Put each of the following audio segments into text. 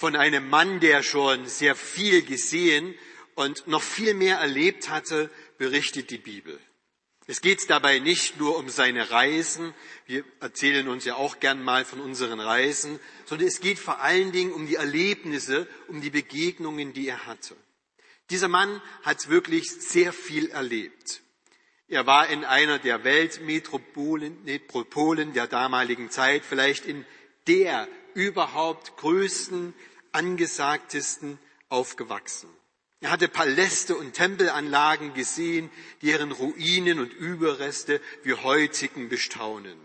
Von einem Mann, der schon sehr viel gesehen und noch viel mehr erlebt hatte, berichtet die Bibel. Es geht dabei nicht nur um seine Reisen, wir erzählen uns ja auch gern mal von unseren Reisen, sondern es geht vor allen Dingen um die Erlebnisse, um die Begegnungen, die er hatte. Dieser Mann hat wirklich sehr viel erlebt. Er war in einer der Weltmetropolen Metropolen der damaligen Zeit, vielleicht in der überhaupt größten, angesagtesten aufgewachsen. Er hatte Paläste und Tempelanlagen gesehen, deren Ruinen und Überreste wir heutigen bestaunen.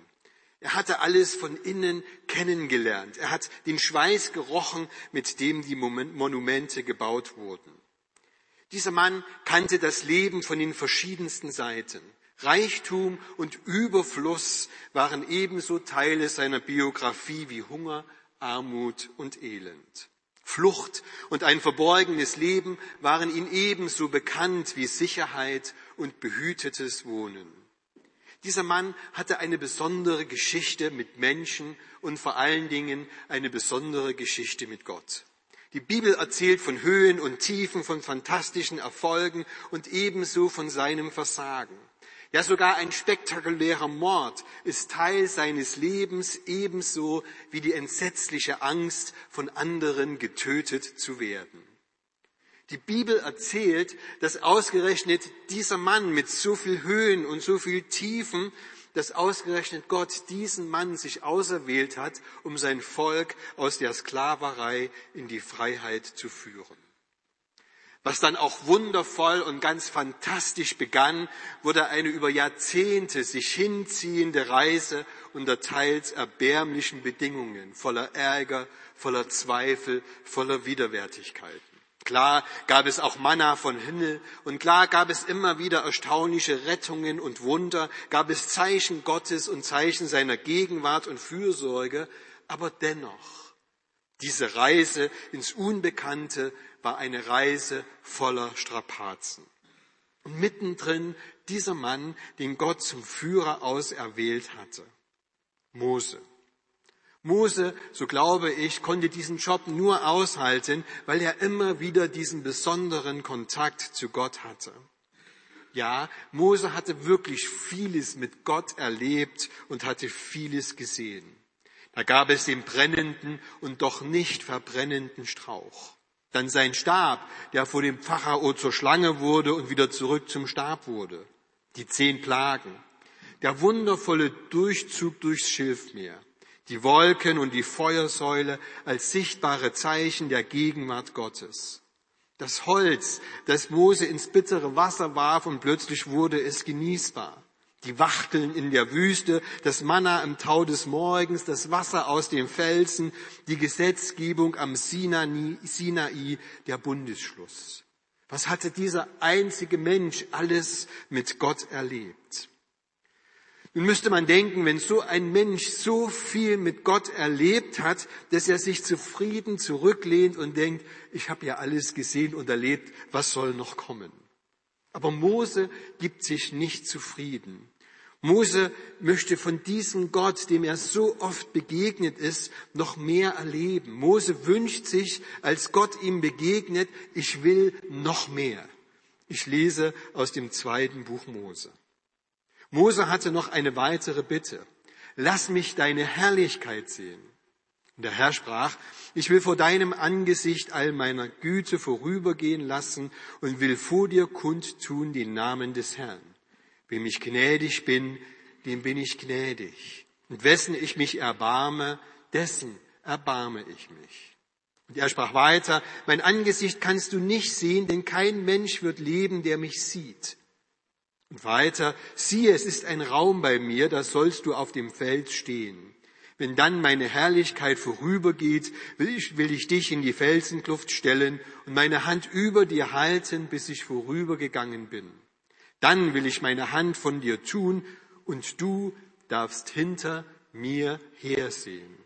Er hatte alles von innen kennengelernt. Er hat den Schweiß gerochen, mit dem die Monumente gebaut wurden. Dieser Mann kannte das Leben von den verschiedensten Seiten. Reichtum und Überfluss waren ebenso Teile seiner Biografie wie Hunger, Armut und Elend. Flucht und ein verborgenes Leben waren ihm ebenso bekannt wie Sicherheit und behütetes Wohnen. Dieser Mann hatte eine besondere Geschichte mit Menschen und vor allen Dingen eine besondere Geschichte mit Gott. Die Bibel erzählt von Höhen und Tiefen, von fantastischen Erfolgen und ebenso von seinem Versagen. Ja, sogar ein spektakulärer Mord ist Teil seines Lebens, ebenso wie die entsetzliche Angst, von anderen getötet zu werden. Die Bibel erzählt, dass ausgerechnet dieser Mann mit so viel Höhen und so viel Tiefen dass ausgerechnet Gott diesen Mann sich auserwählt hat, um sein Volk aus der Sklaverei in die Freiheit zu führen. Was dann auch wundervoll und ganz fantastisch begann, wurde eine über Jahrzehnte sich hinziehende Reise unter teils erbärmlichen Bedingungen, voller Ärger, voller Zweifel, voller Widerwärtigkeiten. Klar gab es auch Manna von Himmel und klar gab es immer wieder erstaunliche Rettungen und Wunder, gab es Zeichen Gottes und Zeichen seiner Gegenwart und Fürsorge, aber dennoch, diese Reise ins Unbekannte war eine Reise voller Strapazen. Und mittendrin dieser Mann, den Gott zum Führer auserwählt hatte, Mose. Mose, so glaube ich, konnte diesen Job nur aushalten, weil er immer wieder diesen besonderen Kontakt zu Gott hatte. Ja, Mose hatte wirklich vieles mit Gott erlebt und hatte vieles gesehen. Da gab es den brennenden und doch nicht verbrennenden Strauch. Dann sein Stab, der vor dem Pharao zur Schlange wurde und wieder zurück zum Stab wurde. Die zehn Plagen. Der wundervolle Durchzug durchs Schilfmeer die Wolken und die Feuersäule als sichtbare Zeichen der Gegenwart Gottes. Das Holz, das Mose ins bittere Wasser warf und plötzlich wurde es genießbar. Die Wachteln in der Wüste, das Manna im Tau des Morgens, das Wasser aus dem Felsen, die Gesetzgebung am Sinai, Sinai der Bundesschluss. Was hatte dieser einzige Mensch alles mit Gott erlebt? Nun müsste man denken, wenn so ein Mensch so viel mit Gott erlebt hat, dass er sich zufrieden zurücklehnt und denkt, ich habe ja alles gesehen und erlebt, was soll noch kommen? Aber Mose gibt sich nicht zufrieden. Mose möchte von diesem Gott, dem er so oft begegnet ist, noch mehr erleben. Mose wünscht sich, als Gott ihm begegnet, ich will noch mehr. Ich lese aus dem zweiten Buch Mose. Mose hatte noch eine weitere Bitte. Lass mich deine Herrlichkeit sehen. Und der Herr sprach, ich will vor deinem Angesicht all meiner Güte vorübergehen lassen und will vor dir kundtun den Namen des Herrn. Wem ich gnädig bin, dem bin ich gnädig. Und wessen ich mich erbarme, dessen erbarme ich mich. Und er sprach weiter, mein Angesicht kannst du nicht sehen, denn kein Mensch wird leben, der mich sieht. Und weiter, siehe, es ist ein Raum bei mir, da sollst du auf dem Feld stehen. Wenn dann meine Herrlichkeit vorübergeht, will ich, will ich dich in die Felsenkluft stellen und meine Hand über dir halten, bis ich vorübergegangen bin. Dann will ich meine Hand von dir tun und du darfst hinter mir hersehen.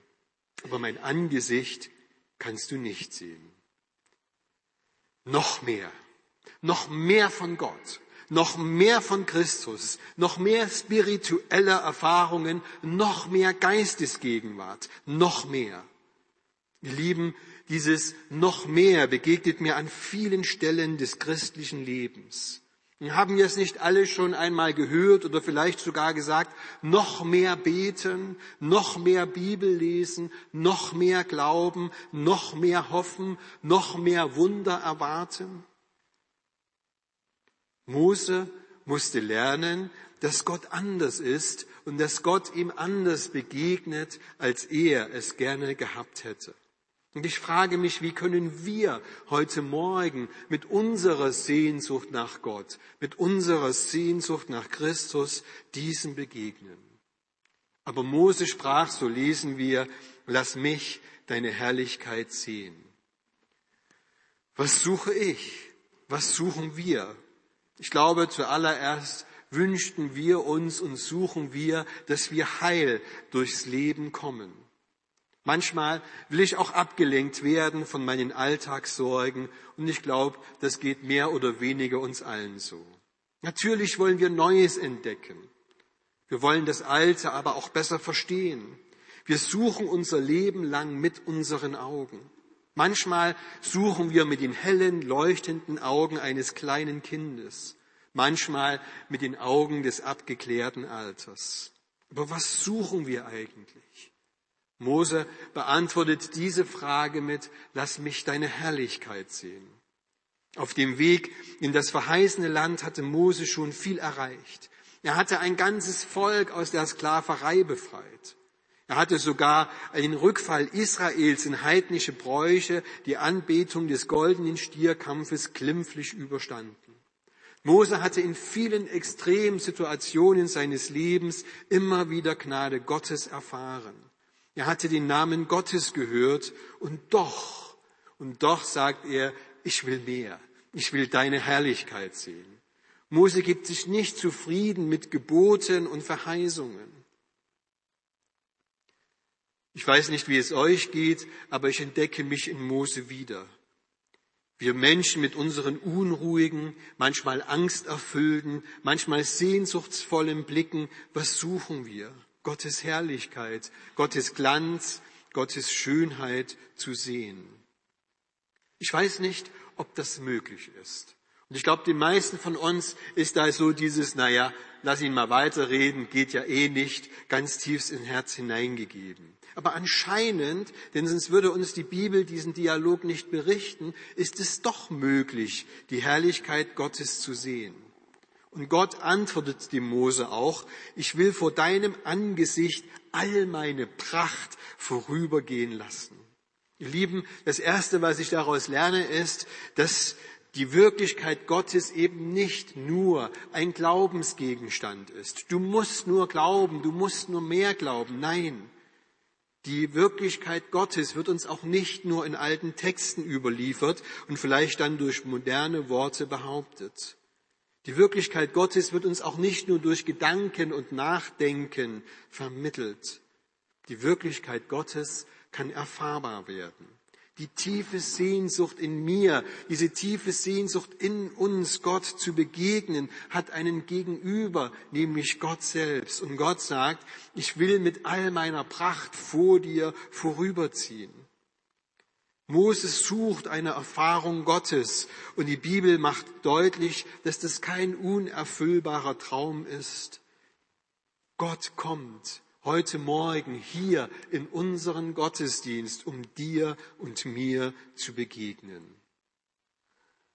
Aber mein Angesicht kannst du nicht sehen. Noch mehr, noch mehr von Gott, noch mehr von Christus, noch mehr spirituelle Erfahrungen, noch mehr Geistesgegenwart, noch mehr. Ihr Lieben, dieses noch mehr begegnet mir an vielen Stellen des christlichen Lebens. Haben wir es nicht alle schon einmal gehört oder vielleicht sogar gesagt, noch mehr beten, noch mehr Bibel lesen, noch mehr glauben, noch mehr hoffen, noch mehr Wunder erwarten? Mose musste lernen, dass Gott anders ist und dass Gott ihm anders begegnet, als er es gerne gehabt hätte. Und ich frage mich, wie können wir heute Morgen mit unserer Sehnsucht nach Gott, mit unserer Sehnsucht nach Christus diesem begegnen? Aber Mose sprach, so lesen wir, lass mich deine Herrlichkeit sehen. Was suche ich? Was suchen wir? Ich glaube, zuallererst wünschten wir uns und suchen wir, dass wir heil durchs Leben kommen. Manchmal will ich auch abgelenkt werden von meinen Alltagssorgen und ich glaube, das geht mehr oder weniger uns allen so. Natürlich wollen wir Neues entdecken. Wir wollen das Alte aber auch besser verstehen. Wir suchen unser Leben lang mit unseren Augen. Manchmal suchen wir mit den hellen, leuchtenden Augen eines kleinen Kindes, manchmal mit den Augen des abgeklärten Alters. Aber was suchen wir eigentlich? Mose beantwortet diese Frage mit, lass mich deine Herrlichkeit sehen. Auf dem Weg in das verheißene Land hatte Mose schon viel erreicht. Er hatte ein ganzes Volk aus der Sklaverei befreit. Er hatte sogar einen Rückfall Israels in heidnische Bräuche, die Anbetung des goldenen Stierkampfes glimpflich überstanden. Mose hatte in vielen extremen Situationen seines Lebens immer wieder Gnade Gottes erfahren. Er hatte den Namen Gottes gehört und doch, und doch sagt er, ich will mehr. Ich will deine Herrlichkeit sehen. Mose gibt sich nicht zufrieden mit Geboten und Verheißungen. Ich weiß nicht, wie es euch geht, aber ich entdecke mich in Mose wieder. Wir Menschen mit unseren unruhigen, manchmal angsterfüllten, manchmal sehnsuchtsvollen Blicken, was suchen wir? Gottes Herrlichkeit, Gottes Glanz, Gottes Schönheit zu sehen. Ich weiß nicht, ob das möglich ist. Und ich glaube, den meisten von uns ist da so dieses, naja, lass ihn mal weiterreden, geht ja eh nicht, ganz tiefs ins Herz hineingegeben. Aber anscheinend, denn sonst würde uns die Bibel diesen Dialog nicht berichten, ist es doch möglich, die Herrlichkeit Gottes zu sehen. Und Gott antwortet dem Mose auch, ich will vor deinem Angesicht all meine Pracht vorübergehen lassen. Ihr Lieben, das Erste, was ich daraus lerne, ist, dass die Wirklichkeit Gottes eben nicht nur ein Glaubensgegenstand ist. Du musst nur glauben, du musst nur mehr glauben. Nein, die Wirklichkeit Gottes wird uns auch nicht nur in alten Texten überliefert und vielleicht dann durch moderne Worte behauptet. Die Wirklichkeit Gottes wird uns auch nicht nur durch Gedanken und Nachdenken vermittelt. Die Wirklichkeit Gottes kann erfahrbar werden. Die tiefe Sehnsucht in mir, diese tiefe Sehnsucht in uns, Gott zu begegnen, hat einen Gegenüber, nämlich Gott selbst. Und Gott sagt, ich will mit all meiner Pracht vor dir vorüberziehen. Moses sucht eine Erfahrung Gottes und die Bibel macht deutlich, dass das kein unerfüllbarer Traum ist. Gott kommt heute Morgen hier in unseren Gottesdienst, um dir und mir zu begegnen.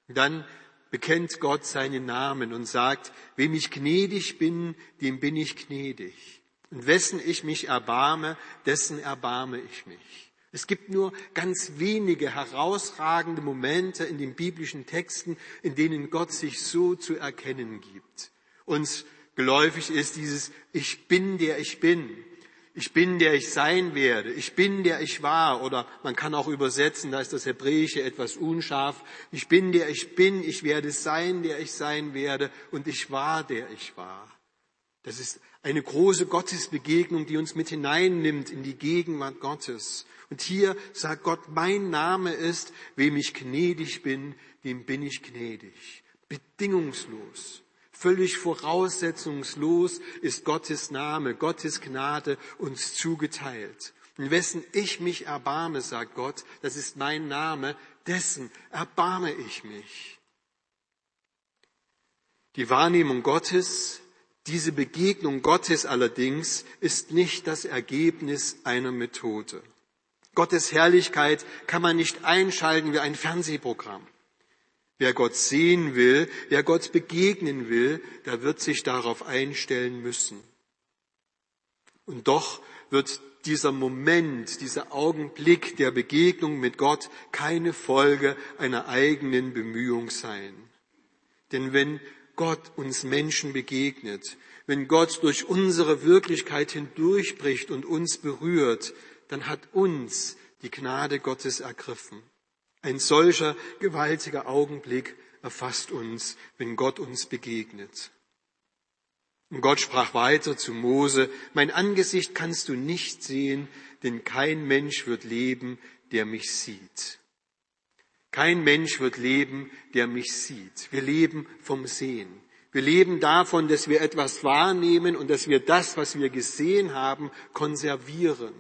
Dann bekennt Gott seinen Namen und sagt, wem ich gnädig bin, dem bin ich gnädig. Und wessen ich mich erbarme, dessen erbarme ich mich. Es gibt nur ganz wenige herausragende Momente in den biblischen Texten, in denen Gott sich so zu erkennen gibt. Uns geläufig ist dieses Ich bin der ich bin. Ich bin der ich sein werde. Ich bin der ich war. Oder man kann auch übersetzen, da ist das Hebräische etwas unscharf. Ich bin der ich bin. Ich werde sein, der ich sein werde. Und ich war der ich war. Das ist eine große Gottesbegegnung, die uns mit hineinnimmt in die Gegenwart Gottes. Und hier sagt Gott, mein Name ist, wem ich gnädig bin, dem bin ich gnädig. Bedingungslos, völlig voraussetzungslos ist Gottes Name, Gottes Gnade uns zugeteilt. in wessen ich mich erbarme, sagt Gott, das ist mein Name, dessen erbarme ich mich. Die Wahrnehmung Gottes, diese Begegnung Gottes allerdings ist nicht das Ergebnis einer Methode. Gottes Herrlichkeit kann man nicht einschalten wie ein Fernsehprogramm. Wer Gott sehen will, wer Gott begegnen will, der wird sich darauf einstellen müssen. Und doch wird dieser Moment, dieser Augenblick der Begegnung mit Gott keine Folge einer eigenen Bemühung sein. Denn wenn Gott uns Menschen begegnet, wenn Gott durch unsere Wirklichkeit hindurchbricht und uns berührt, dann hat uns die Gnade Gottes ergriffen. Ein solcher gewaltiger Augenblick erfasst uns, wenn Gott uns begegnet. Und Gott sprach weiter zu Mose, mein Angesicht kannst du nicht sehen, denn kein Mensch wird leben, der mich sieht. Kein Mensch wird leben, der mich sieht. Wir leben vom Sehen. Wir leben davon, dass wir etwas wahrnehmen und dass wir das, was wir gesehen haben, konservieren.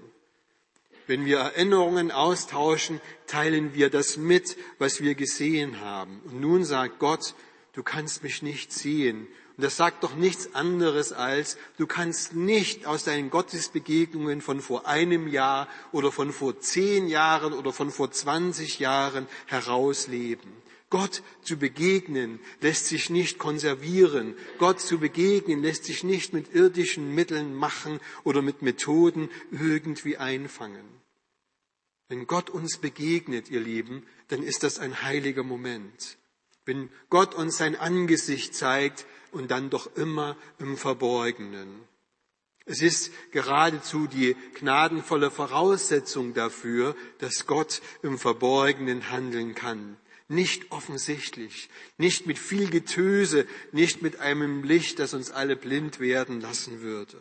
Wenn wir Erinnerungen austauschen, teilen wir das mit, was wir gesehen haben. Und nun sagt Gott, du kannst mich nicht sehen und das sagt doch nichts anderes als, du kannst nicht aus deinen Gottesbegegnungen von vor einem Jahr oder von vor zehn Jahren oder von vor zwanzig Jahren herausleben. Gott zu begegnen lässt sich nicht konservieren. Gott zu begegnen lässt sich nicht mit irdischen Mitteln machen oder mit Methoden irgendwie einfangen. Wenn Gott uns begegnet, ihr Lieben, dann ist das ein heiliger Moment. Wenn Gott uns sein Angesicht zeigt, und dann doch immer im Verborgenen. Es ist geradezu die gnadenvolle Voraussetzung dafür, dass Gott im Verborgenen handeln kann. Nicht offensichtlich, nicht mit viel Getöse, nicht mit einem Licht, das uns alle blind werden lassen würde.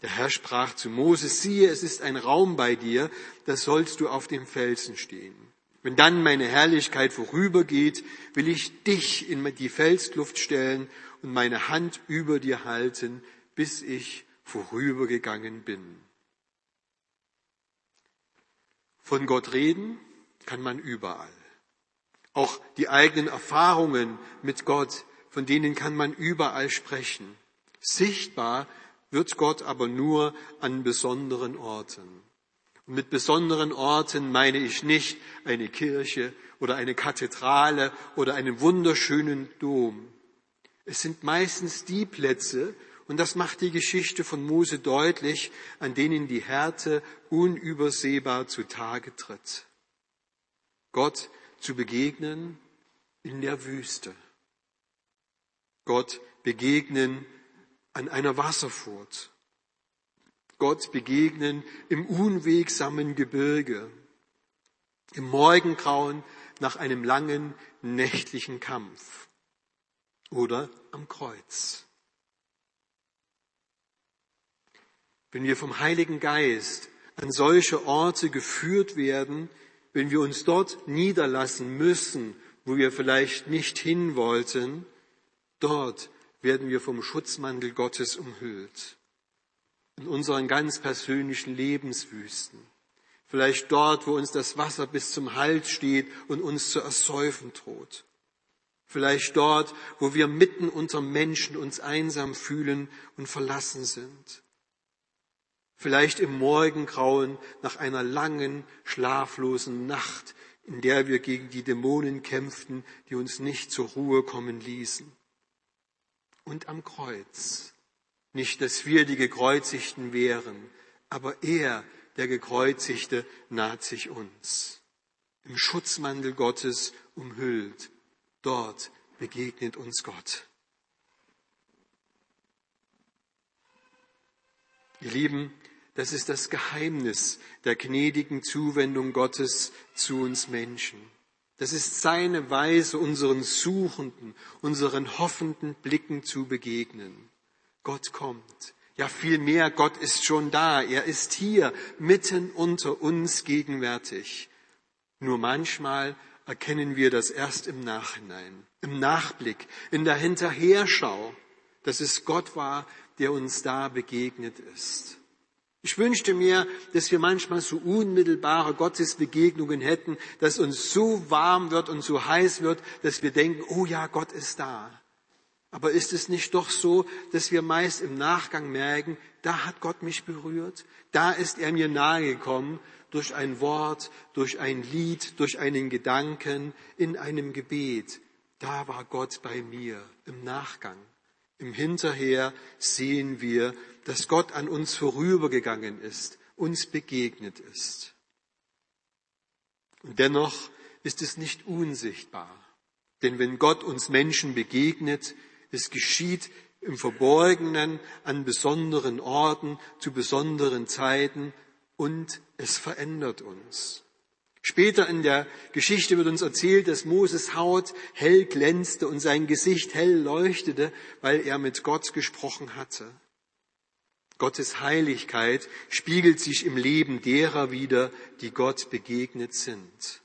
Der Herr sprach zu Moses, siehe, es ist ein Raum bei dir, da sollst du auf dem Felsen stehen. Wenn dann meine Herrlichkeit vorübergeht, will ich dich in die Felskluft stellen und meine Hand über dir halten, bis ich vorübergegangen bin. Von Gott reden kann man überall. Auch die eigenen Erfahrungen mit Gott, von denen kann man überall sprechen. Sichtbar wird Gott aber nur an besonderen Orten. Und mit besonderen Orten meine ich nicht eine Kirche oder eine Kathedrale oder einen wunderschönen Dom. Es sind meistens die Plätze, und das macht die Geschichte von Mose deutlich, an denen die Härte unübersehbar zutage tritt. Gott zu begegnen in der Wüste. Gott begegnen an einer Wasserfurt. Gott begegnen im unwegsamen Gebirge, im Morgengrauen nach einem langen nächtlichen Kampf oder am Kreuz. Wenn wir vom Heiligen Geist an solche Orte geführt werden, wenn wir uns dort niederlassen müssen, wo wir vielleicht nicht hin wollten, dort werden wir vom Schutzmantel Gottes umhüllt in unseren ganz persönlichen Lebenswüsten. Vielleicht dort, wo uns das Wasser bis zum Hals steht und uns zu ersäufen droht. Vielleicht dort, wo wir mitten unter Menschen uns einsam fühlen und verlassen sind. Vielleicht im Morgengrauen nach einer langen, schlaflosen Nacht, in der wir gegen die Dämonen kämpften, die uns nicht zur Ruhe kommen ließen. Und am Kreuz, nicht, dass wir die Gekreuzigten wären, aber er, der Gekreuzigte, naht sich uns. Im Schutzmantel Gottes umhüllt. Dort begegnet uns Gott. Ihr Lieben, das ist das Geheimnis der gnädigen Zuwendung Gottes zu uns Menschen. Das ist seine Weise, unseren suchenden, unseren hoffenden Blicken zu begegnen. Gott kommt. Ja, vielmehr, Gott ist schon da. Er ist hier, mitten unter uns gegenwärtig. Nur manchmal erkennen wir das erst im Nachhinein, im Nachblick, in der Hinterherschau, dass es Gott war, der uns da begegnet ist. Ich wünschte mir, dass wir manchmal so unmittelbare Gottesbegegnungen hätten, dass uns so warm wird und so heiß wird, dass wir denken, oh ja, Gott ist da. Aber ist es nicht doch so, dass wir meist im Nachgang merken, da hat Gott mich berührt, da ist er mir nahegekommen durch ein Wort, durch ein Lied, durch einen Gedanken, in einem Gebet. Da war Gott bei mir im Nachgang. Im Hinterher sehen wir, dass Gott an uns vorübergegangen ist, uns begegnet ist. Und dennoch ist es nicht unsichtbar. Denn wenn Gott uns Menschen begegnet, es geschieht im Verborgenen an besonderen Orten, zu besonderen Zeiten und es verändert uns. Später in der Geschichte wird uns erzählt, dass Moses Haut hell glänzte und sein Gesicht hell leuchtete, weil er mit Gott gesprochen hatte. Gottes Heiligkeit spiegelt sich im Leben derer wider, die Gott begegnet sind.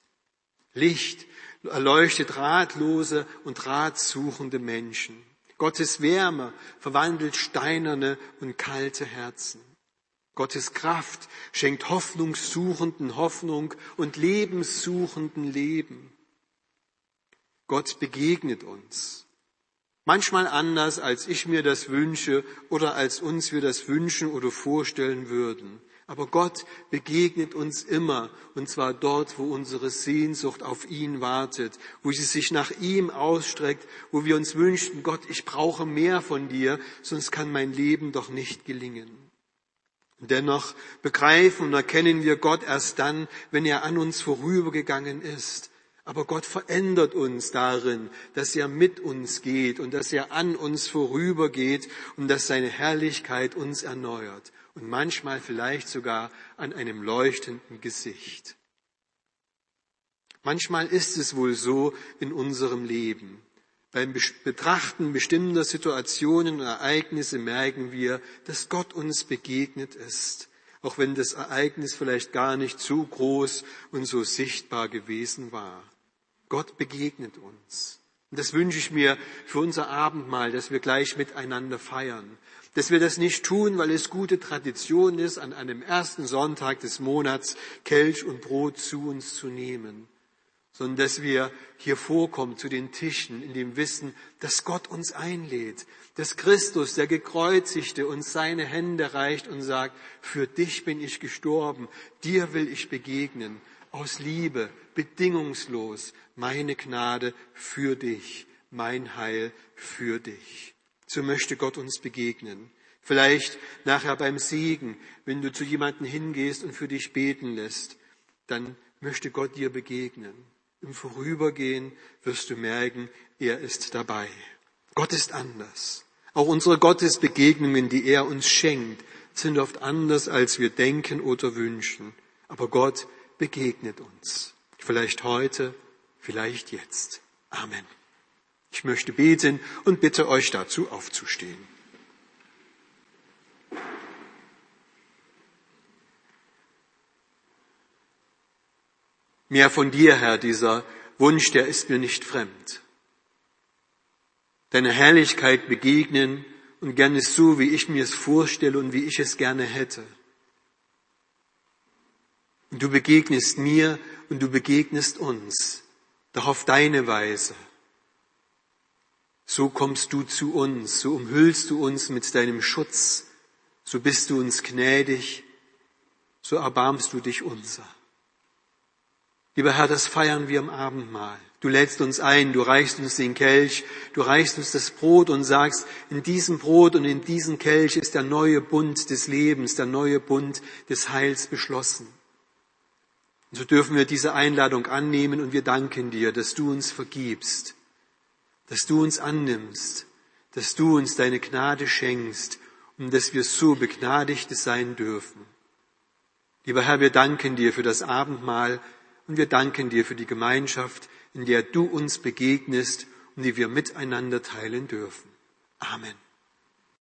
Licht erleuchtet ratlose und ratsuchende Menschen. Gottes Wärme verwandelt steinerne und kalte Herzen. Gottes Kraft schenkt Hoffnungssuchenden Hoffnung und Lebenssuchenden Leben. Gott begegnet uns. Manchmal anders, als ich mir das wünsche oder als uns wir das wünschen oder vorstellen würden. Aber Gott begegnet uns immer, und zwar dort, wo unsere Sehnsucht auf ihn wartet, wo sie sich nach ihm ausstreckt, wo wir uns wünschen, Gott, ich brauche mehr von dir, sonst kann mein Leben doch nicht gelingen. Dennoch begreifen und erkennen wir Gott erst dann, wenn er an uns vorübergegangen ist, aber Gott verändert uns darin, dass er mit uns geht und dass er an uns vorübergeht und dass seine Herrlichkeit uns erneuert und manchmal vielleicht sogar an einem leuchtenden Gesicht. Manchmal ist es wohl so in unserem Leben. Beim Betrachten bestimmter Situationen und Ereignisse merken wir, dass Gott uns begegnet ist, auch wenn das Ereignis vielleicht gar nicht so groß und so sichtbar gewesen war. Gott begegnet uns. Und das wünsche ich mir für unser Abendmahl, dass wir gleich miteinander feiern. Dass wir das nicht tun, weil es gute Tradition ist, an einem ersten Sonntag des Monats Kelch und Brot zu uns zu nehmen, sondern dass wir hier vorkommen zu den Tischen in dem Wissen, dass Gott uns einlädt, dass Christus, der Gekreuzigte, uns seine Hände reicht und sagt, für dich bin ich gestorben, dir will ich begegnen, aus Liebe, bedingungslos, meine Gnade für dich, mein Heil für dich. So möchte Gott uns begegnen. Vielleicht nachher beim Segen, wenn du zu jemandem hingehst und für dich beten lässt, dann möchte Gott dir begegnen. Im Vorübergehen wirst du merken, er ist dabei. Gott ist anders. Auch unsere Gottesbegegnungen, die er uns schenkt, sind oft anders, als wir denken oder wünschen. Aber Gott begegnet uns. Vielleicht heute, vielleicht jetzt. Amen. Ich möchte beten und bitte euch dazu aufzustehen. Mehr von dir, Herr, dieser Wunsch, der ist mir nicht fremd. Deine Herrlichkeit begegnen und gerne so, wie ich mir es vorstelle und wie ich es gerne hätte. Und du begegnest mir und du begegnest uns, doch auf deine Weise. So kommst du zu uns, so umhüllst du uns mit deinem Schutz, so bist du uns gnädig, so erbarmst du dich unser. Lieber Herr, das feiern wir im Abendmahl. Du lädst uns ein, du reichst uns den Kelch, du reichst uns das Brot und sagst, in diesem Brot und in diesem Kelch ist der neue Bund des Lebens, der neue Bund des Heils beschlossen. Und so dürfen wir diese Einladung annehmen und wir danken dir, dass du uns vergibst, dass du uns annimmst, dass du uns deine Gnade schenkst und dass wir so Begnadigte sein dürfen. Lieber Herr, wir danken dir für das Abendmahl und wir danken dir für die Gemeinschaft, in der du uns begegnest und die wir miteinander teilen dürfen. Amen.